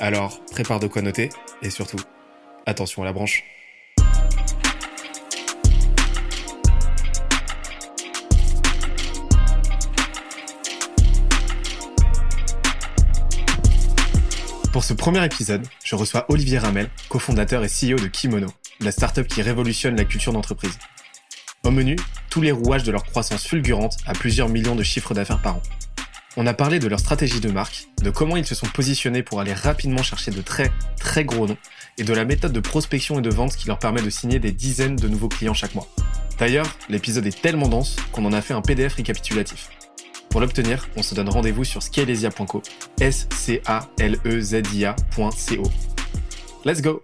Alors, prépare de quoi noter et surtout, attention à la branche. Pour ce premier épisode, je reçois Olivier Ramel, cofondateur et CEO de Kimono, la startup qui révolutionne la culture d'entreprise. Au menu, tous les rouages de leur croissance fulgurante à plusieurs millions de chiffres d'affaires par an. On a parlé de leur stratégie de marque, de comment ils se sont positionnés pour aller rapidement chercher de très très gros noms, et de la méthode de prospection et de vente qui leur permet de signer des dizaines de nouveaux clients chaque mois. D'ailleurs, l'épisode est tellement dense qu'on en a fait un PDF récapitulatif. Pour l'obtenir, on se donne rendez-vous sur scalesia.co, s c a l e z i a.co. Let's go.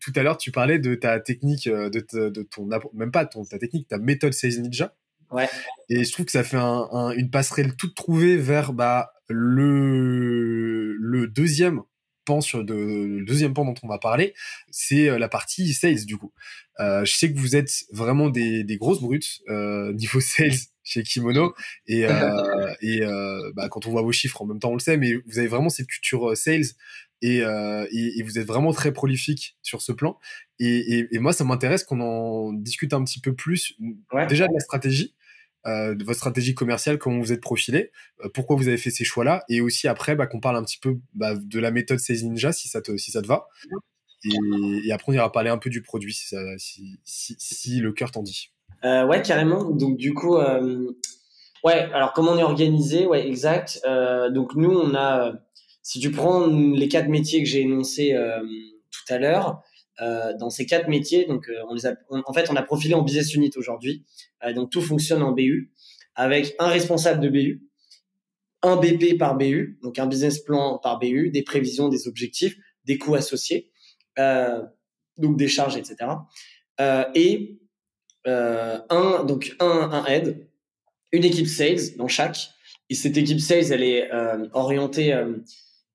Tout à l'heure, tu parlais de ta technique, euh, de, de ton même pas ton, ta technique, ta méthode Sales Ninja. Ouais. Et je trouve que ça fait un, une passerelle toute trouvée vers bah, le, le deuxième pan sur de, le deuxième pan dont on va parler, c'est euh, la partie sales du coup. Euh, je sais que vous êtes vraiment des, des grosses brutes euh, niveau sales chez Kimono et, euh, et bah, quand on voit vos chiffres en même temps on le sait, mais vous avez vraiment cette culture sales et, et, et, vous êtes vraiment très prolifique sur ce plan. Et, et moi ça m'intéresse qu'on en discute un petit peu plus ouais. déjà de la stratégie euh, de votre stratégie commerciale, comment vous êtes profilé, euh, pourquoi vous avez fait ces choix-là, et aussi après bah, qu'on parle un petit peu bah, de la méthode Sales Ninja si ça te, si ça te va. Et, après on ira parler un peu du produit si, si, le cœur t'en dit. Euh, ouais, carrément. Donc du coup, ouais. Alors comment on est organisé? Ouais, exact. Donc nous, on a, si tu prends les quatre métiers que j'ai énoncés tout à l'heure, euh, dans ces quatre métiers. Donc, euh, on les a, en fait, on a profilé en business unit aujourd'hui. Euh, donc, tout fonctionne en BU avec un responsable de BU, un BP par BU, donc un business plan par BU, des prévisions, des objectifs, des coûts associés, donc des charges, etc. et un donc un, un aide, une équipe sales dans chaque. Et cette équipe sales, elle est orientée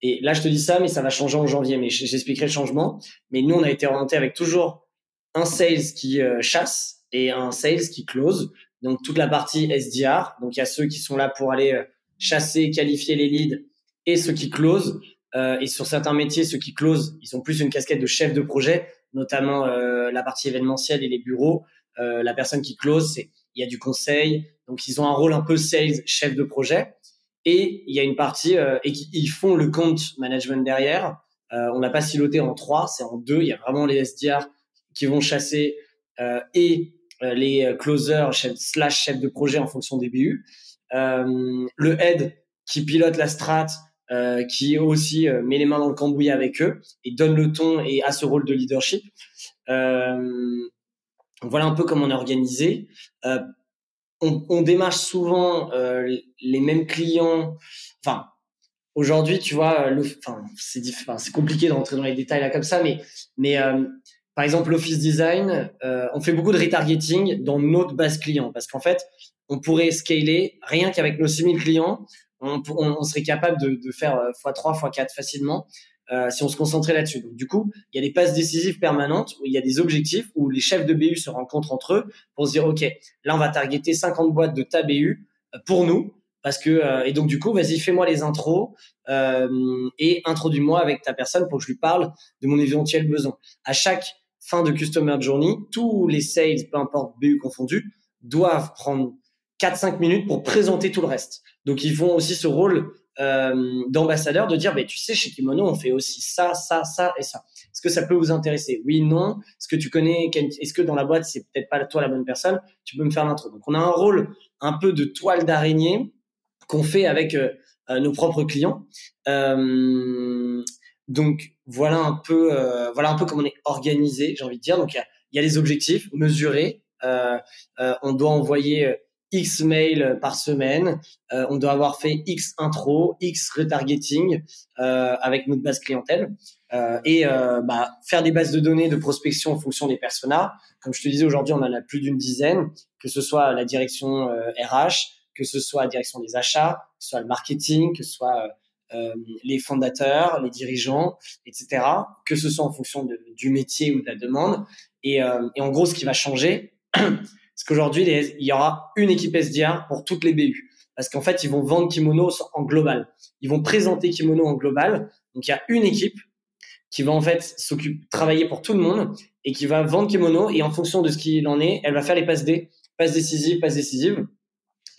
et là, je te dis ça, mais ça va changer en janvier. Mais j'expliquerai le changement. Mais nous, on a été orienté avec toujours un sales qui euh, chasse et un sales qui close. Donc toute la partie SDR. Donc il y a ceux qui sont là pour aller euh, chasser, qualifier les leads et ceux qui close. Euh, et sur certains métiers, ceux qui close, ils ont plus une casquette de chef de projet, notamment euh, la partie événementielle et les bureaux. La personne qui close, il y a du conseil. Donc ils ont un rôle un peu sales, chef de projet. Et il y a une partie euh, et ils font le compte management derrière. Euh, on n'a pas siloté en trois, c'est en deux. Il y a vraiment les SDR qui vont chasser euh, et euh, les closers chef, slash chef de projet en fonction des BU. Euh, le head qui pilote la strat, qui aussi met les mains dans le cambouis avec eux et donne le ton et a ce rôle de leadership. voilà un peu comment on est organisé. Euh, on, on démarche souvent euh, les mêmes clients. Enfin, aujourd'hui, tu vois, le, enfin, c'est enfin, c'est compliqué de rentrer dans les détails là comme ça, mais mais euh, par exemple, l'office design, euh, on fait beaucoup de retargeting dans notre base client parce qu'en fait, on pourrait scaler rien qu'avec nos 6000 clients, on, on, on, serait capable de, de faire x3, x4 facilement euh, si on se concentrait là-dessus. Donc, du coup, il y a des passes décisives permanentes où il y a des objectifs où les chefs de BU se rencontrent entre eux pour se dire, OK, là, on va targeter 50 boîtes de ta BU euh, pour nous. Parce que, euh, et donc, du coup, vas-y, fais-moi les intros euh, et introduis-moi avec ta personne pour que je lui parle de mon éventuel besoin. À chaque fin de Customer Journey, tous les sales, peu importe BU confondus, doivent prendre 4-5 minutes pour présenter tout le reste. Donc, ils font aussi ce rôle euh, d'ambassadeur de dire, bah, tu sais, chez Kimono, on fait aussi ça, ça, ça et ça. Est-ce que ça peut vous intéresser? Oui, non. Est-ce que tu connais Est-ce que dans la boîte, c'est peut-être pas toi la bonne personne? Tu peux me faire l'intro. Donc, on a un rôle un peu de toile d'araignée qu'on fait avec euh, euh nos propres clients. Euh, donc, voilà un peu, voilà un peu comment on est organisé, j'ai envie de dire. Donc, il y y a, les objectifs mesurés. on doit envoyer X mails par semaine, on doit avoir fait X intro, X retargeting avec notre base clientèle et bah, faire des bases de données de prospection en fonction des personas. Comme je te disais, aujourd'hui, on en a plus d'une dizaine, que ce soit la direction RH, que ce soit la direction des achats, que ce soit le marketing, que ce soit euh, les fondateurs, les dirigeants, etc. Que ce soit en fonction du métier ou de la demande. Et, euh, et en gros, ce qui va changer, c'est qu'aujourd'hui, il y aura une équipe SDR pour toutes les BU. Parce qu'en fait, ils vont vendre Kimono en global. Ils vont présenter Kimono en global. Donc, il y a une équipe qui va en fait s'occuper, travailler pour tout le monde et qui va vendre Kimono. Et en fonction de ce qu'il en est, elle va faire les passes D, passes décisives, passes décisives.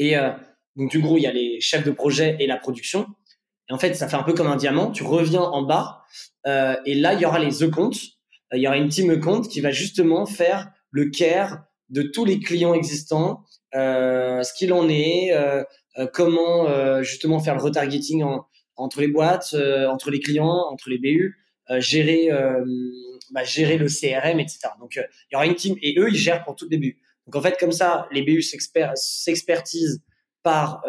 Et euh, donc, du coup, il y a les chefs de projet et la production. Et en fait, ça fait un peu comme un diamant. Tu reviens en bas euh, et là, il y aura les e-comptes. Euh, il y aura une team e-compte qui va justement faire le care de tous les clients existants, euh, ce qu'il en est, euh, euh comment euh, justement faire le retargeting en, entre les boîtes, entre les clients, entre les BU, gérer, bah, gérer le CRM, etc. Donc, il y aura une team et eux, ils gèrent pour toutes les BU. Donc, en fait, comme ça, les BU s'expertisent par,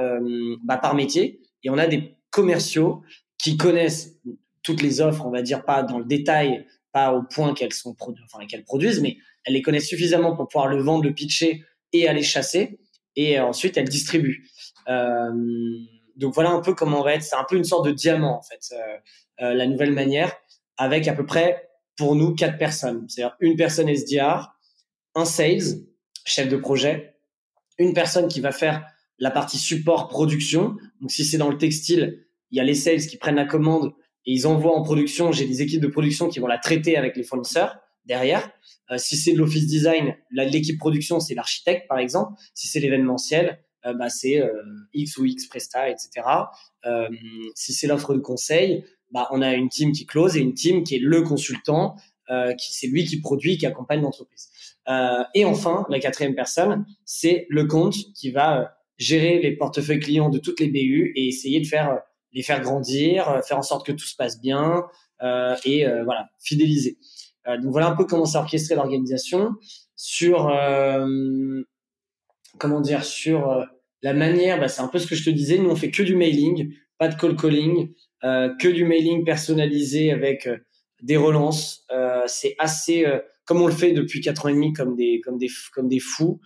bah, par métier et on a des commerciaux qui connaissent toutes les offres, on va dire pas dans le détail, pas au point qu'elles sont enfin qu'elles produisent, mais elles les connaissent suffisamment pour pouvoir le vendre, le pitcher et aller chasser. Et ensuite, elles distribuent. Euh, donc voilà un peu comment on va être. C'est un peu une sorte de diamant en fait, euh, euh, la nouvelle manière, avec à peu près pour nous quatre personnes. C'est-à-dire une personne SDR, un sales, chef de projet, une personne qui va faire la partie support production. Donc si c'est dans le textile, il y a les sales qui prennent la commande et ils envoient en production. J'ai des équipes de production qui vont la traiter avec les fournisseurs derrière. Euh, si c'est de l'office design, l'équipe production c'est l'architecte par exemple. Si c'est l'événementiel, euh, bah, c'est euh, X ou X Presta, etc. si c'est l'offre de conseil, bah, on a une team qui close et une team qui est le consultant, qui c'est lui qui produit, qui accompagne l'entreprise. et enfin, la quatrième personne, c'est le compte qui va gérer les portefeuilles clients de toutes les BU et essayer de faire euh, les faire grandir, euh, faire en sorte que tout se passe bien euh, et euh, voilà fidéliser. Euh, donc voilà un peu comment c'est orchestré l'organisation sur euh, comment dire sur la manière. Bah, c'est un peu ce que je te disais. Nous on fait que du mailing, pas de call calling, que du mailing personnalisé avec des relances. c'est assez comme on le fait depuis quatre ans et demi comme des comme des comme des fous.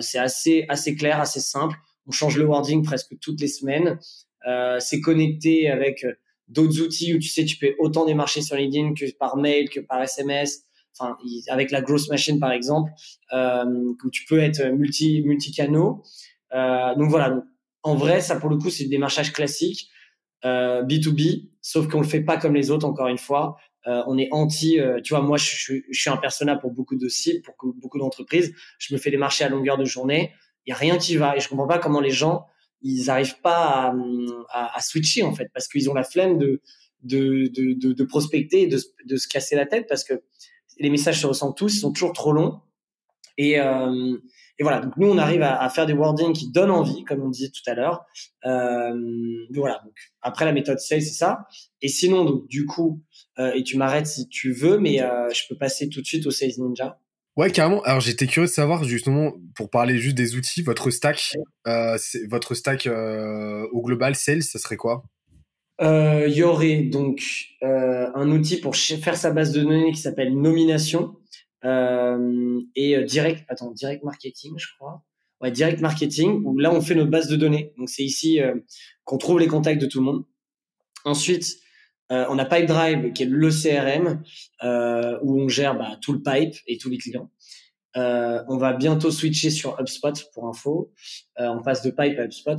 c'est assez assez clair, assez simple on change le wording presque toutes les semaines. Euh, c'est connecté avec euh, d'autres outils où tu sais tu peux autant démarcher sur LinkedIn que par mail que par SMS. Enfin, avec la grosse machine par exemple, euh, où tu peux être multi multi canaux. Euh, donc voilà. En vrai, ça pour le coup c'est du démarchage classique euh, B2B, sauf qu'on le fait pas comme les autres. Encore une fois, euh, on est anti. Euh, tu vois, moi je, je, je, suis un persona pour beaucoup de sites, pour beaucoup d'entreprises. Je me fais démarcher à longueur de journée il y a rien qui va et je comprends pas comment les gens ils arrivent pas à, à, switcher en fait parce qu'ils ont la flemme de de, de, de, prospecter de, de se casser la tête parce que les messages se ressentent tous, ils sont toujours trop longs et euh, et voilà, donc nous on arrive à, à, faire des wordings qui donnent envie, comme on disait tout à l'heure. Euh, voilà, donc après la méthode sales c'est ça. Et sinon donc du coup, euh, et tu m'arrêtes si tu veux, mais euh, je peux passer tout de suite au sales ninja. Ouais, carrément. Alors j'étais curieux de savoir justement pour parler juste des outils, votre stack, euh, votre stack euh, au global sales, ça serait quoi? Euh, Il y aurait donc un outil pour faire sa base de données qui s'appelle Nomination et direct, attends, direct marketing, je crois. Ouais, direct marketing où là on fait notre base de données. Donc c'est ici qu'on trouve les contacts de tout le monde. Ensuite, euh, on a Pipedrive qui est le CRM euh, où on gère bah, tout le pipe et tous les clients. Euh, on va bientôt switcher sur HubSpot pour info. on passe de pipe à HubSpot.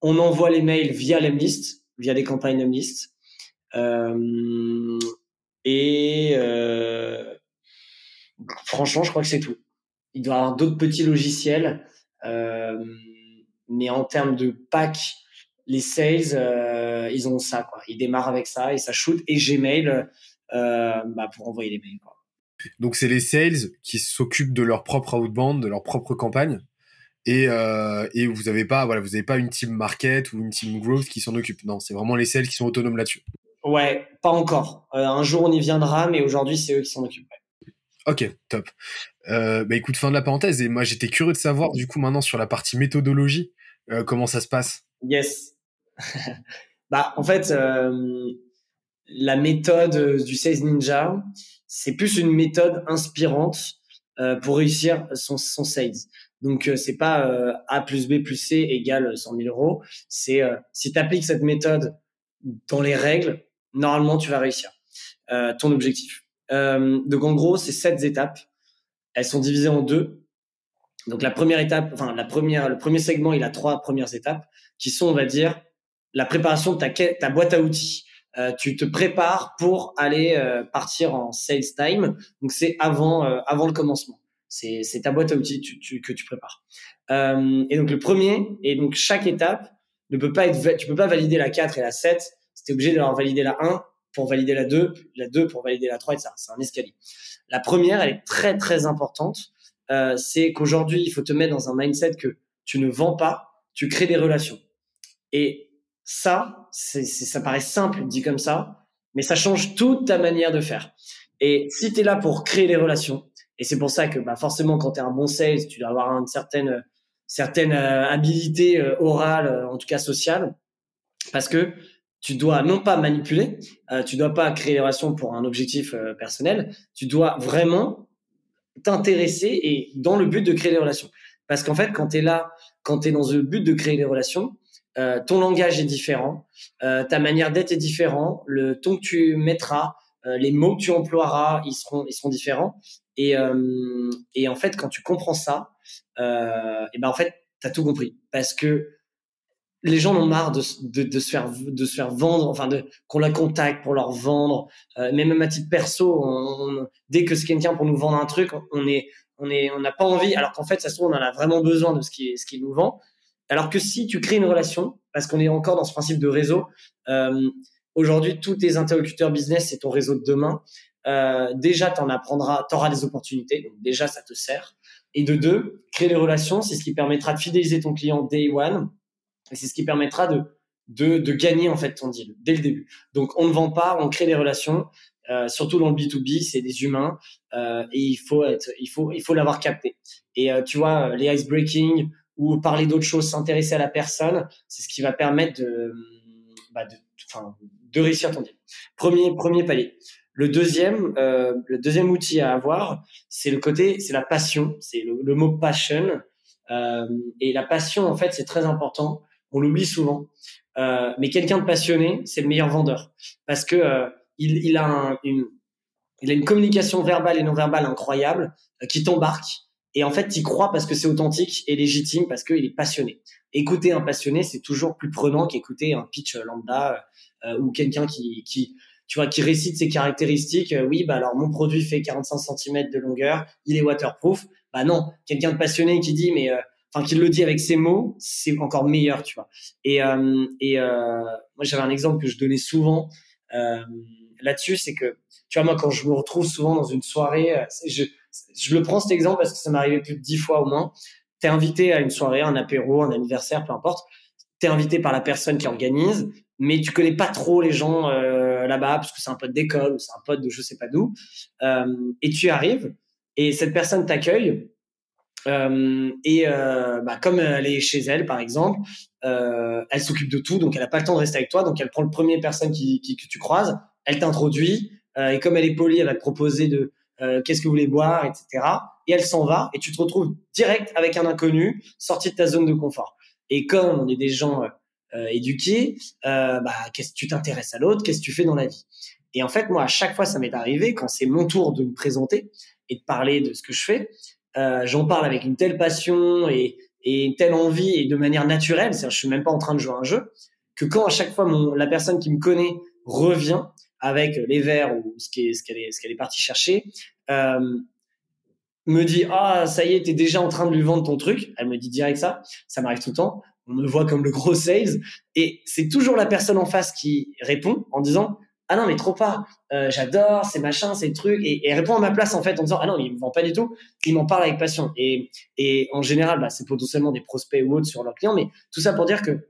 On envoie les mails via l'Emlist, via des campagnes Emlist. et franchement, je crois que c'est tout. Il doit y avoir d'autres petits logiciels, mais en termes de pack, les sales, euh, ils ont ça, quoi. Ils démarrent avec ça et ça shoot et Gmail euh, bah, pour envoyer les mails, quoi. Donc c'est les sales qui s'occupent de leur propre outbound, de leur propre campagne. Et, euh, et vous n'avez pas, voilà, vous avez pas une team market ou une team growth qui s'en occupe. Non, c'est vraiment les sales qui sont autonomes là-dessus. Ouais, pas encore. Un jour on y viendra, mais aujourd'hui c'est eux qui s'en occupent. Ok, top. Bah écoute, fin de la parenthèse. Et moi, j'étais curieux de savoir, du coup, maintenant sur la partie méthodologie, comment ça se passe? Yes. bah, en fait, euh, la méthode du Sales Ninja, c'est plus une méthode inspirante euh, pour réussir son, son sales. Donc, euh, c'est pas euh, A plus B plus C égale 100 000 euros. C'est si tu appliques cette méthode dans les règles, normalement, tu vas réussir ton objectif. donc, en gros, c'est sept étapes. Elles sont divisées en deux. Donc, la première étape, enfin, la première, le premier segment, il a trois premières étapes qui sont, on va dire, la préparation de ta, ta boîte à outils. Euh, tu te prépares pour aller euh, partir en sales time. Donc c'est avant euh, avant le commencement. C'est ta boîte à outils tu, que tu prépares. et donc le premier et donc chaque étape ne peut pas être tu peux pas valider la 4 et la 7. C'était obligé d'avoir validé la 1 pour valider la 2, la 2 pour valider la 3 et ça. C'est un escalier. La première, elle est très très importante. c'est qu'aujourd'hui, il faut te mettre dans un mindset que tu ne vends pas, tu crées des relations. Et ça, c'est, ça paraît simple dit comme ça, mais ça change toute ta manière de faire. Et si tu es là pour créer des relations, et c'est pour ça que bah, forcément quand tu es un bon sales, tu dois avoir une certaine, certaine euh, habilité euh, orale, euh, en tout cas sociale, parce que tu dois non pas manipuler, tu dois pas créer des relations pour un objectif personnel, tu dois vraiment t'intéresser et dans le but de créer des relations. Parce qu'en fait, quand tu es là, quand tu es dans le but de créer des relations, euh, ton langage est différent, euh, ta manière d'être est différent, le ton que tu mettras, euh, les mots que tu emploieras, ils seront, ils seront différents. Et, en fait, quand tu comprends ça, et ben en fait, t'as tout compris, parce que les gens en ont marre de, se faire de se faire vendre, enfin qu'on la contacte pour leur vendre. Même à titre perso, on, dès que quelqu'un pour nous vendre un truc, on est on est on n'a pas envie, alors qu'en fait, ça se trouve on en a vraiment besoin de ce qui ce qui nous vend. Alors que si tu crées une relation, parce qu'on est encore dans ce principe de réseau, euh, aujourd'hui, tous tes interlocuteurs business, c'est ton réseau de demain. Euh, déjà, tu en apprendras, tu auras des opportunités, donc déjà, ça te sert. Et de deux, créer des relations, c'est ce qui permettra de fidéliser ton client day one, et c'est ce qui permettra de, de, de gagner en fait ton deal dès le début. Donc, on ne vend pas, on crée des relations. Euh, surtout dans le B2B, c'est des humains euh, et il faut être, il faut, il faut l'avoir capté. Et euh, tu vois, les ice breaking, ou parler d'autres choses, s'intéresser à la personne, c'est ce qui va permettre de, bah de, de réussir ton deal. Premier, premier palier. Le deuxième, euh, le deuxième outil à avoir, c'est le côté, c'est la passion, c'est le, mot passion. Euh, et la passion, en fait, c'est très important. On l'oublie souvent. Euh, mais quelqu'un de passionné, c'est le meilleur vendeur parce que euh, il, il, a un, une, il a une communication verbale et non verbale incroyable euh, qui t'embarque et en fait, tu crois parce que c'est authentique et légitime parce qu'il est passionné. Écouter un passionné, c'est toujours plus prenant qu'écouter un pitch lambda euh, ou quelqu'un qui, qui, tu vois, qui récite ses caractéristiques. Euh, oui, bah alors mon produit fait 45 cm de longueur, il est waterproof. Bah non, quelqu'un de passionné qui dit, mais euh, enfin qui le dit avec ses mots, c'est encore meilleur, tu vois. Et, euh, et moi, j'avais un exemple que je donnais souvent là-dessus, c'est que, tu vois, moi, quand je me retrouve souvent dans une soirée, je je le prends cet exemple parce que ça m'est arrivé plus de dix fois au moins. T'es invité à une soirée, un apéro, un anniversaire, peu importe. T'es invité par la personne qui organise, mais tu connais pas trop les gens euh, là-bas parce que c'est un pote d'école ou c'est un pote de je sais pas d'où. Euh, et tu arrives et cette personne t'accueille. Euh, et bah, comme elle est chez elle, par exemple, elle s'occupe de tout, donc elle a pas le temps de rester avec toi, donc elle prend le premier personne qui, qui que tu croises, elle t'introduit, et comme elle est polie, elle va te proposer de euh, qu'est-ce que vous voulez boire, etc. Et elle s'en va et tu te retrouves direct avec un inconnu, sorti de ta zone de confort. Et comme on est des gens euh, euh éduqués, euh, bah, qu'est-ce que tu t'intéresses à l'autre, qu'est-ce que tu fais dans la vie? Et en fait, moi, à chaque fois, ça m'est arrivé quand c'est mon tour de me présenter et de parler de ce que je fais, euh, j'en parle avec une telle passion et, et une telle envie et de manière naturelle, c'est-à-dire je suis même pas en train de jouer un jeu, que quand à chaque fois mon, la personne qui me connaît revient, avec les verres ou ce qu'elle est, partie chercher, euh, me dit ah ça y est t'es déjà en train de lui vendre ton truc. Elle me dit direct ça. Ça m'arrive tout le temps. On me voit comme le gros sales. Et c'est toujours la personne en face qui répond en disant ah non mais trop pas. Euh, j'adore c'est machin c'est truc. Et, et répond à ma place en fait en disant ah non il me vend pas du tout. Il m'en parle avec passion. Et et en général bah, c'est potentiellement des prospects ou autres sur leurs clients. Mais tout ça pour dire que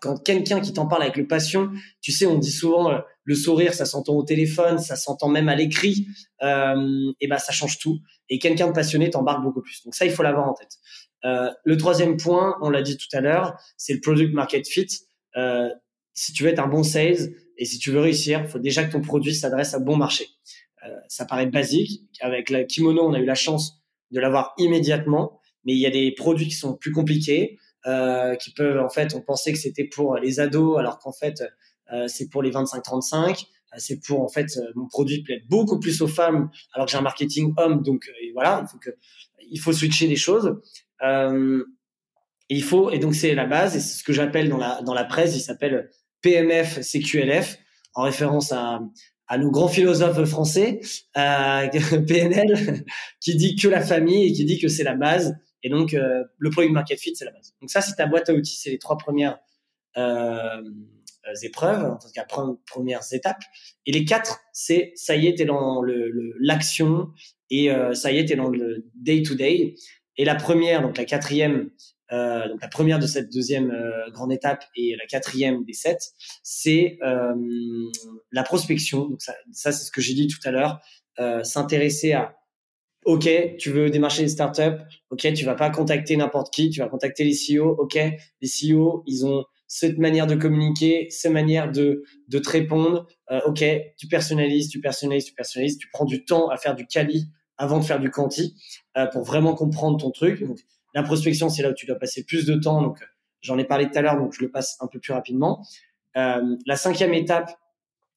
quand quelqu'un qui t'en parle avec le passion, tu sais, on dit souvent euh, le sourire, ça s'entend au téléphone, ça s'entend même à l'écrit, euh, et ben ça change tout. Et quelqu'un de passionné t'embarque beaucoup plus. Donc ça, il faut l'avoir en tête. Euh, le troisième point, on l'a dit tout à l'heure, c'est le product market fit. Euh, si tu veux être un bon sales et si tu veux réussir, il faut déjà que ton produit s'adresse à bon marché. Euh, ça paraît basique. Avec la kimono, on a eu la chance de l'avoir immédiatement, mais il y a des produits qui sont plus compliqués. Euh, qui peuvent en fait on pensait que c'était pour les ados alors qu'en fait euh, c'est pour les 25-35 euh, c'est pour en fait mon produit plaît beaucoup plus aux femmes alors que j'ai un marketing homme. Donc voilà il faut il faut switcher les choses. Il faut et donc c'est la base et c'est ce que j'appelle dans la dans la presse il s'appelle PMF CQLF en référence à à nos grands philosophes français, euh, PNL, qui dit que la famille et qui dit que c'est la base et donc, euh, le product market fit, c'est la base. Donc ça, c'est ta boîte à outils, c'est les trois premières euh, épreuves, en tout cas premières étapes. Et les quatre, c'est ça y est, t'es dans l'action et euh, ça y est, t'es dans le day to day. Et la première, donc la quatrième, euh, donc la première de cette deuxième euh, grande étape et la quatrième des sept, c'est euh, la prospection. Donc ça c'est ce que j'ai dit tout à l'heure, s'intéresser à OK, tu veux démarcher les startups. OK, tu vas pas contacter n'importe qui. Tu vas contacter les CEO. OK, les CEO, ils ont cette manière de communiquer, cette manière de, de te répondre. Euh, OK, tu personnalises, tu personnalises, tu personnalises. Tu prends du temps à faire du quali avant de faire du quanti euh, pour vraiment comprendre ton truc. Donc, la prospection, c'est là où tu dois passer plus de temps. Donc, j'en ai parlé tout à l'heure, donc je le passe un peu plus rapidement. Euh, la cinquième étape,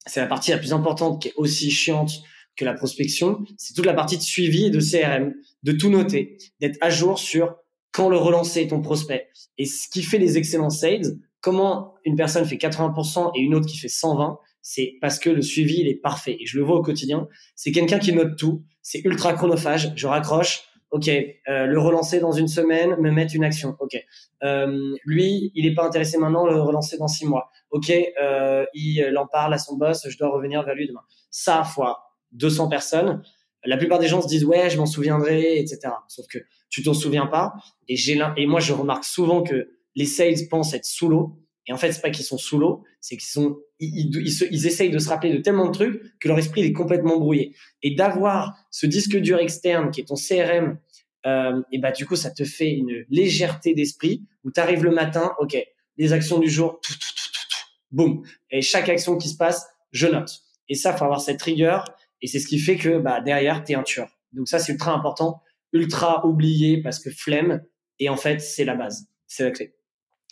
c'est la partie la plus importante qui est aussi chiante que la prospection, c'est toute la partie de suivi et de CRM, de tout noter, d'être à jour sur quand le relancer ton prospect. Et ce qui fait les excellents sales, comment une personne fait 80% et une autre qui fait 120, c'est parce que le suivi, il est parfait. Et je le vois au quotidien. C'est quelqu'un qui note tout. C'est ultra chronophage. Je raccroche. OK, euh, le relancer dans une semaine, me mettre une action. OK. Euh, lui, il n'est pas intéressé maintenant, le relancer dans six mois. OK, euh, il en parle à son boss, je dois revenir vers lui demain. Ça, fois 200 personnes, la plupart des gens se disent ouais, je m'en souviendrai, etc. Sauf que tu t'en souviens pas. Et j'ai et moi je remarque souvent que les sales pensent être sous l'eau. Et en fait, c'est pas qu'ils sont sous l'eau, c'est qu'ils sont ils, ils, essayent de se rappeler de tellement de trucs que leur esprit est complètement brouillé. Et d'avoir ce disque dur externe qui est ton CRM, euh, et bah du coup ça te fait une légèreté d'esprit où tu arrives le matin, ok, les actions du jour, tout, tout, tout, tout, boum, et chaque action qui se passe, je note. Et ça, faut avoir cette rigueur et c'est ce qui fait que bah, derrière, tu es un tueur. Donc ça, c'est ultra important, ultra oublié parce que flemme. Et en fait, c'est la base, c'est la clé.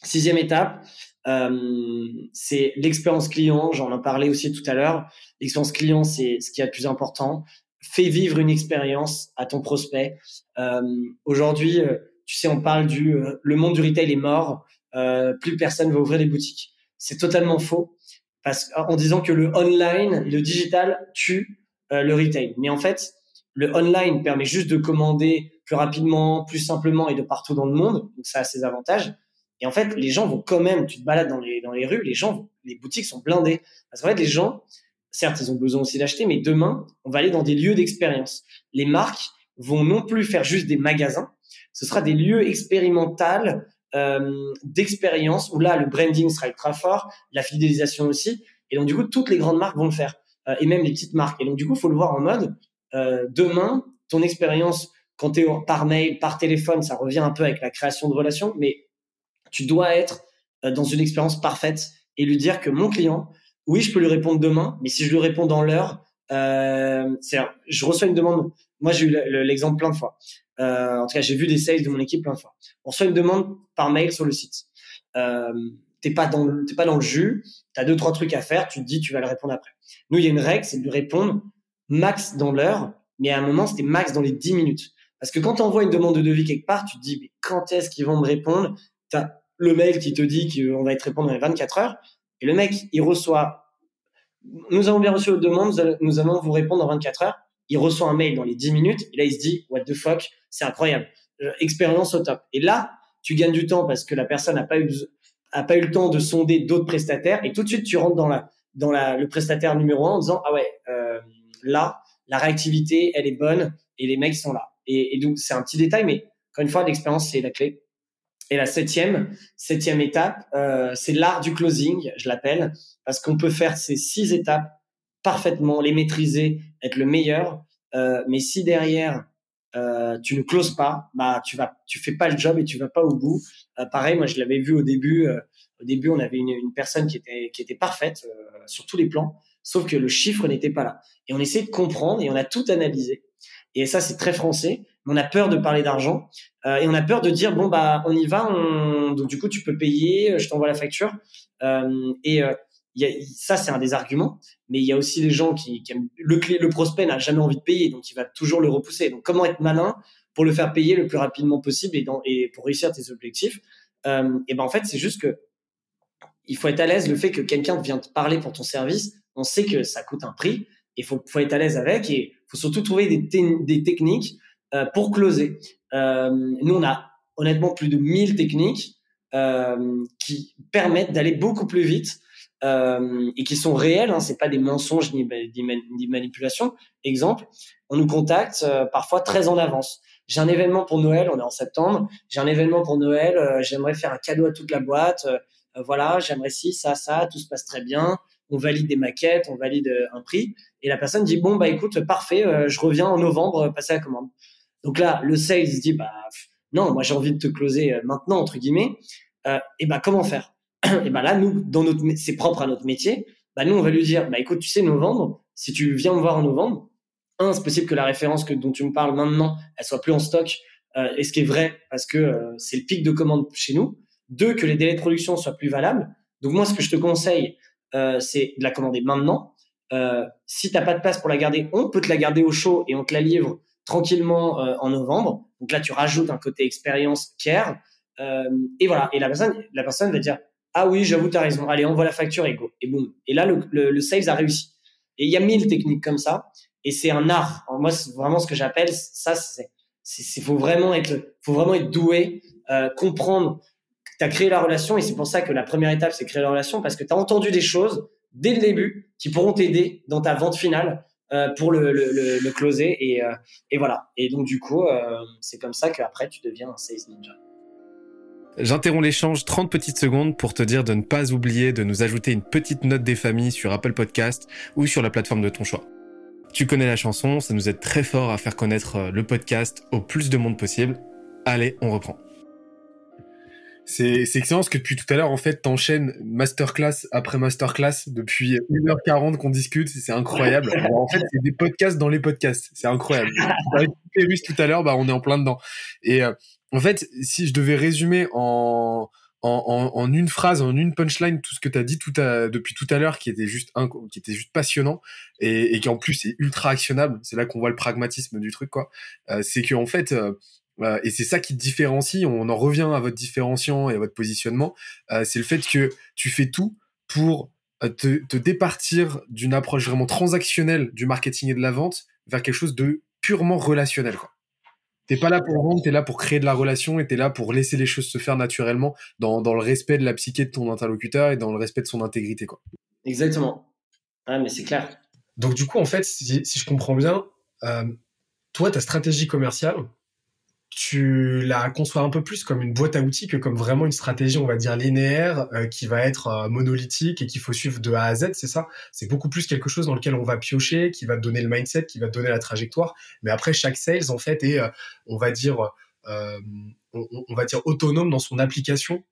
Sixième étape, euh, c'est l'expérience client. J'en ai parlé aussi tout à l'heure. L'expérience client, c'est ce qui est le plus important. Fais vivre une expérience à ton prospect. Euh, Aujourd'hui, euh, tu sais, on parle du euh, le monde du retail est mort. Euh, plus personne va ouvrir des boutiques. C'est totalement faux parce en disant que le online, le digital tue euh, le retail. Mais en fait, le online permet juste de commander plus rapidement, plus simplement et de partout dans le monde. Donc ça a ses avantages. Et en fait, les gens vont quand même, tu te balades dans les, dans les rues, les gens, les boutiques sont blindées. Parce qu'en fait, les gens, certes, ils ont besoin aussi d'acheter, mais demain, on va aller dans des lieux d'expérience. Les marques vont non plus faire juste des magasins, ce sera des lieux expérimentaux euh, d'expérience où là, le branding sera ultra fort, la fidélisation aussi. Et donc, du coup, toutes les grandes marques vont le faire. Euh, et même les petites marques. Et donc, du coup, faut le voir en mode, euh, demain, ton expérience, quand tu es par mail, par téléphone, ça revient un peu avec la création de relations, mais tu dois être euh, dans une expérience parfaite et lui dire que mon client, oui, je peux lui répondre demain, mais si je lui réponds dans l'heure, euh, je reçois une demande. Moi, j'ai eu l'exemple plein de fois. Euh, en tout cas, j'ai vu des sales de mon équipe plein de fois. On reçoit une demande par mail sur le site. Euh, t'es pas dans le, t'es pas dans le jus, t'as deux trois trucs à faire, tu te dis tu vas le répondre après. Nous, il y a une règle, c'est de répondre max dans l'heure, mais à un moment c'était max dans les 10 minutes. Parce que quand tu envoies une demande de devis quelque part, tu te dis mais quand est-ce qu'ils vont me répondre? T'as le mail qui te dit qu'on va être répondre dans les 24 heures, et le mec il reçoit. Nous avons bien reçu votre demande, nous allons vous répondre dans 24 heures. Il reçoit un mail dans les 10 minutes, et là il se dit what the fuck, c'est incroyable, euh, expérience au top. Et là, tu gagnes du temps parce que la personne n'a pas eu pas eu le temps de sonder d'autres prestataires et tout de suite tu rentres dans la dans la, le prestataire numéro un en disant ah ouais euh, là la réactivité elle est bonne et les mecs sont là et, et donc c'est un petit détail mais encore une fois l'expérience c'est la clé Et la septième, septième étape, euh, c'est l'art du closing, je l'appelle, parce qu'on peut faire ces six étapes parfaitement, les maîtriser, être le meilleur. Euh, mais si derrière euh, tu ne closes pas, bah tu vas, tu fais pas le job et tu vas pas au bout. Euh, pareil, moi je l'avais vu au début. Euh, au début, on avait une, une, personne qui était qui était parfaite euh, sur tous les plans, sauf que le chiffre n'était pas là. Et on essaie de comprendre et on a tout analysé. Et ça, c'est très français. On a peur de parler d'argent euh, et on a peur de dire bon bah on y va. On... Donc du coup, tu peux payer. Je t'envoie la facture. et ça, c'est un des arguments. Mais il y a aussi les gens qui, aiment, le, prospect n'a jamais envie de payer, donc il va toujours le repousser. Donc, comment être malin pour le faire payer le plus rapidement possible et, et pour réussir tes objectifs euh, Et ben en fait, c'est juste que il faut être à l'aise. Le fait que quelqu'un vient te parler pour ton service, on sait que ça coûte un prix. Il faut, faut être à l'aise avec et il faut surtout trouver des, des techniques euh, pour closer. Euh, nous, on a honnêtement plus de 1000 techniques euh, qui permettent d'aller beaucoup plus vite euh, et qui sont réels, hein, c'est pas des mensonges ni, ni manipulations. Exemple, on nous contacte euh, parfois très en avance. J'ai un événement pour Noël, on est en septembre. J'ai un événement pour Noël, euh, j'aimerais faire un cadeau à toute la boîte. Voilà, j'aimerais si ça, ça, tout se passe très bien. On valide des maquettes, on valide un prix, et la personne dit bon bah écoute parfait, je reviens en novembre passer la commande. Donc là, le sales dit bah non, moi j'ai envie de te closer maintenant entre guillemets. et bah comment faire? et ben là, nous, dans notre, c'est propre à notre métier. Bah nous, on va lui dire, bah écoute, tu sais, novembre, si tu viens me voir en novembre, un, c'est possible que la référence que dont tu me parles maintenant, elle soit plus en stock. Euh, et ce qui est vrai, parce que euh, c'est le pic de commande chez nous. Deux, que les délais de production soient plus valables. Donc moi, ce que je te conseille, euh, c'est de la commander maintenant. Euh, si t'as pas de place pour la garder, on peut te la garder au chaud et on te la livre tranquillement euh, en novembre. Donc là, tu rajoutes un côté expérience care. et voilà. Et la personne, la personne va dire, ah oui, j'avoue, tu as raison. Allez, envoie la facture et go. Et boum. Et là, le, le, sales a réussi. Et il y a mille techniques comme ça. Et c'est un art. moi, c'est vraiment ce que j'appelle ça. C'est, c'est, faut vraiment être, faut vraiment être doué, euh, comprendre tu as créé la relation. Et c'est pour ça que la première étape, c'est créer la relation parce que tu as entendu des choses dès le début qui pourront t'aider dans ta vente finale euh, pour le, le, le, closer. Et, euh, et voilà. Et donc, du coup, euh, c'est comme ça qu'après, tu deviens un sales ninja. J'interromps l'échange 30 petites secondes pour te dire de ne pas oublier de nous ajouter une petite note des familles sur Apple Podcast ou sur la plateforme de ton choix. Tu connais la chanson, ça nous aide très fort à faire connaître euh, le podcast au plus de monde possible. Allez, on reprend. C'est, excellent parce que depuis tout à l'heure, en fait, t'enchaînes masterclass après masterclass depuis 1h40 qu'on discute. C'est incroyable. en fait, c'est des podcasts dans les podcasts. C'est incroyable. Avec tout à l'heure, bah, on est en plein dedans. Et, euh, en fait, si je devais résumer en, en, en, une phrase, en une punchline, tout ce que tu as dit tout à, depuis tout à l'heure, qui était juste qui était juste passionnant et, et qui en plus est ultra actionnable, c'est là qu'on voit le pragmatisme du truc, quoi. Euh, c'est que en fait, euh, euh, et c'est ça qui te différencie. On en revient à votre différenciant et à votre positionnement. Euh, c'est le fait que tu fais tout pour te, te départir d'une approche vraiment transactionnelle du marketing et de la vente vers quelque chose de purement relationnel, quoi. T'es pas là pour vendre, t'es là pour créer de la relation et t'es là pour laisser les choses se faire naturellement dans, dans, le respect de la psyché de ton interlocuteur et dans le respect de son intégrité, quoi. Exactement. Ah, mais c'est clair. Donc, du coup, en fait, si, si je comprends bien, euh, toi, ta stratégie commerciale, tu la conçois un peu plus comme une boîte à outils que comme vraiment une stratégie, on va dire, linéaire, euh, qui va être euh, monolithique et qu'il faut suivre de A à Z, c'est ça? C'est beaucoup plus quelque chose dans lequel on va piocher, qui va donner le mindset, qui va donner la trajectoire. Mais après, chaque sales, en fait, est, euh, on va dire, on, va dire autonome dans son application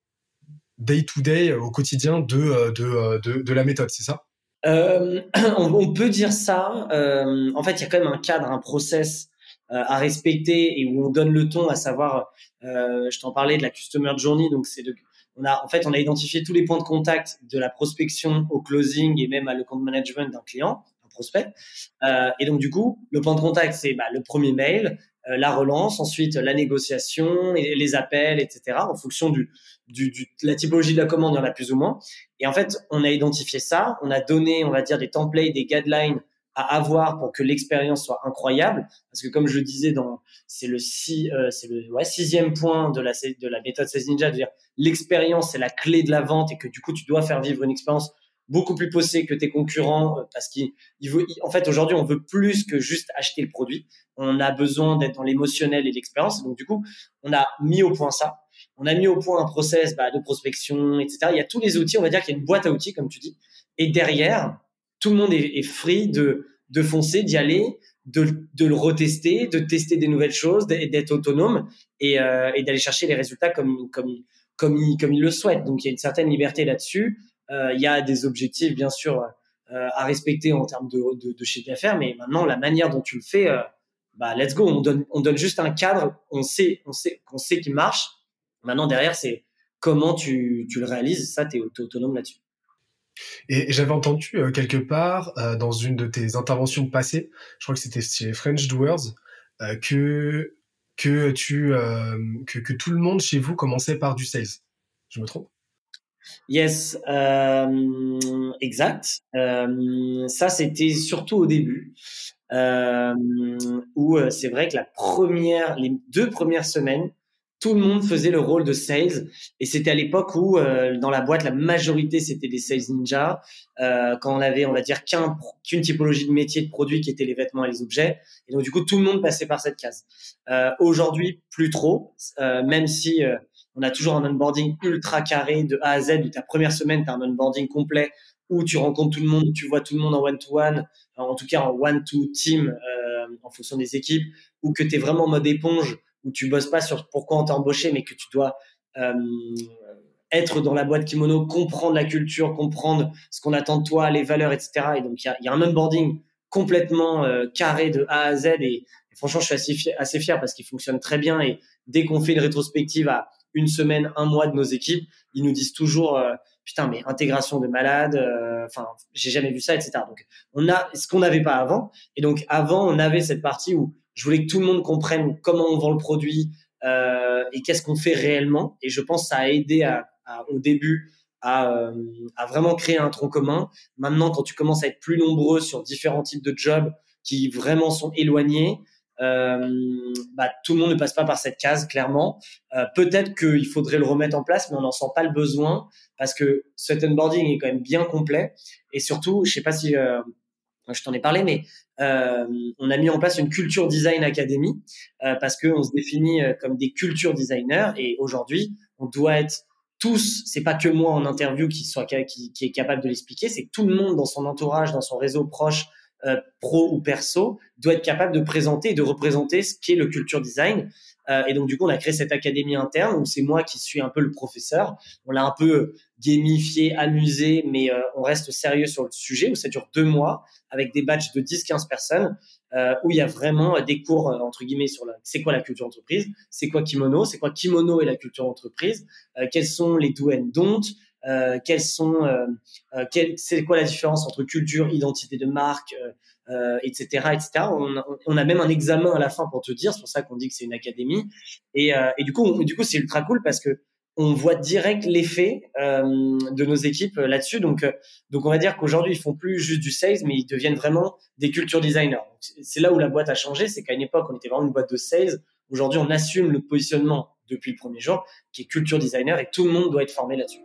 day to day au quotidien de, de, de, la méthode, c'est ça? On, on, peut dire ça. en fait, il y a quand même un cadre, un process à respecter et où on donne le ton, à savoir, euh, je t'en parlais de la customer journey, donc c'est de on a en fait on a identifié tous les points de contact de la prospection au closing et même à le compte management d'un client, un prospect. Euh, et donc du coup, le point de contact c'est bah, le premier mail, euh, la relance, ensuite la négociation, et les appels, etc. En fonction du, du, du, la typologie de la commande, il y en a plus ou moins. Et en fait, on a identifié ça, on a donné, on va dire, des templates, des guidelines à avoir pour que l'expérience soit incroyable. Parce que comme je disais, dans c'est le six, euh, c'est le ouais, sixième point de la de la méthode 16 Ninja, de dire l'expérience c'est la clé de la vente et que du coup tu dois faire vivre une expérience beaucoup plus poussée que tes concurrents euh, parce qu'il veut en fait aujourd'hui on veut plus que juste acheter le produit. On a besoin d'être dans l'émotionnel et l'expérience. Donc du coup on a mis au point ça. on a mis au point un process bah, de prospection, etc. Il y a tous les outils, on va dire qu'il y a une boîte à outils, comme tu dis. Et derrière, tout le monde est, est free de, de foncer, d'y aller, de, de, le retester, de tester des nouvelles choses, d'être autonome et, euh, et d'aller chercher les résultats comme, comme, comme, il, comme il le souhaite. Donc il y a une certaine liberté là-dessus. Euh, il y a des objectifs, bien sûr, euh, à respecter en termes de, de, de chiffre d'affaires, mais maintenant, la manière dont tu le fais, euh, bah, let's go. On donne, on donne juste un cadre, on sait, on sait, qu'on sait qu'il marche. Maintenant, derrière, c'est comment tu, tu le réalises. Ça, tu es autonome là-dessus. Et j'avais entendu euh, quelque part euh, dans une de tes interventions passées, je crois que c'était chez French Doers, euh, que que tu que, que, tout le monde chez vous commençait par du sales. Je me trompe? Yes, exact. ça, c'était surtout au début, où c'est vrai que la première, les deux premières semaines, tout le monde faisait le rôle de sales. Et c'était à l'époque où euh, dans la boîte la majorité c'était des sales ninja euh, quand on avait on va dire qu'une typologie de métier de produit qui était les vêtements et les objets. Et donc du coup tout le monde passait par cette case. Euh, aujourd'hui plus trop. Euh, même si euh, on a toujours un onboarding ultra carré de A à Z. Où ta première semaine tu as un onboarding complet où tu rencontres tout le monde tu vois tout le monde en one to one en tout cas en one to team en fonction des équipes ou que tu es vraiment en mode éponge où tu bosses pas sur pourquoi on t'a embauché, mais que tu dois euh, être dans la boîte kimono, comprendre la culture, comprendre ce qu'on attend de toi, les valeurs, etc. Et donc, il y a, y a, un onboarding complètement euh, carré de A à Z. Et, franchement, je suis assez fier, parce qu'il fonctionne très bien. Et dès qu'on fait une rétrospective à une semaine, un mois de nos équipes, ils nous disent toujours euh, putain, mais intégration de malades, euh, enfin, j'ai jamais vu ça, etc. Donc, on a ce qu'on n'avait pas avant. Et donc, avant, on avait cette partie où je voulais que tout le monde comprenne comment on vend le produit euh, et qu'est-ce qu'on fait réellement. Et je pense que ça a aidé à, à, au début à, euh, à, vraiment créer un tronc commun. Maintenant, quand tu commences à être plus nombreux sur différents types de jobs qui vraiment sont éloignés, euh, bah, tout le monde ne passe pas par cette case, clairement. Euh, Peut-être qu'il faudrait le remettre en place, mais on n'en sent pas le besoin parce que cet onboarding est quand même bien complet. Et surtout, je sais pas si euh, je t'en ai parlé, mais euh, on a mis en place une culture design academy euh, parce qu'on se définit euh, comme des culture designers et aujourd'hui, on doit être tous, c'est pas que moi en interview qui soit qui, est capable de l'expliquer, c'est tout le monde dans son entourage, dans son réseau proche, euh, pro ou perso, doit être capable de présenter et de représenter ce qu'est le culture design. Euh, et donc du coup, on a créé cette académie interne où c'est moi qui suis un peu le professeur. On l'a un peu gamifié, amusé, mais euh, on reste sérieux sur le sujet où ça dure deux mois avec des batchs de 10-15 personnes euh, où il y a vraiment des cours entre guillemets sur la c'est quoi la culture entreprise, c'est quoi kimono, c'est quoi kimono et la culture entreprise, quels sont les do and don't, euh, quels sont, euh, euh, c'est quoi la différence entre culture, identité de marque, etc., etc. On a, on a, même un examen à la fin pour te dire, c'est pour ça qu'on dit que c'est une académie. Et, et du coup, du coup, c'est ultra cool parce que on voit direct l'effet euh, de nos équipes là-dessus. Donc, euh, donc on va dire qu'aujourd'hui ils font plus juste du sales, mais ils deviennent vraiment des culture designers. C'est là où la boîte a changé, c'est qu'à une époque on était vraiment une boîte de sales. Aujourd'hui on assume le positionnement depuis le premier jour, qui est culture designer, et tout le monde doit être formé là-dessus.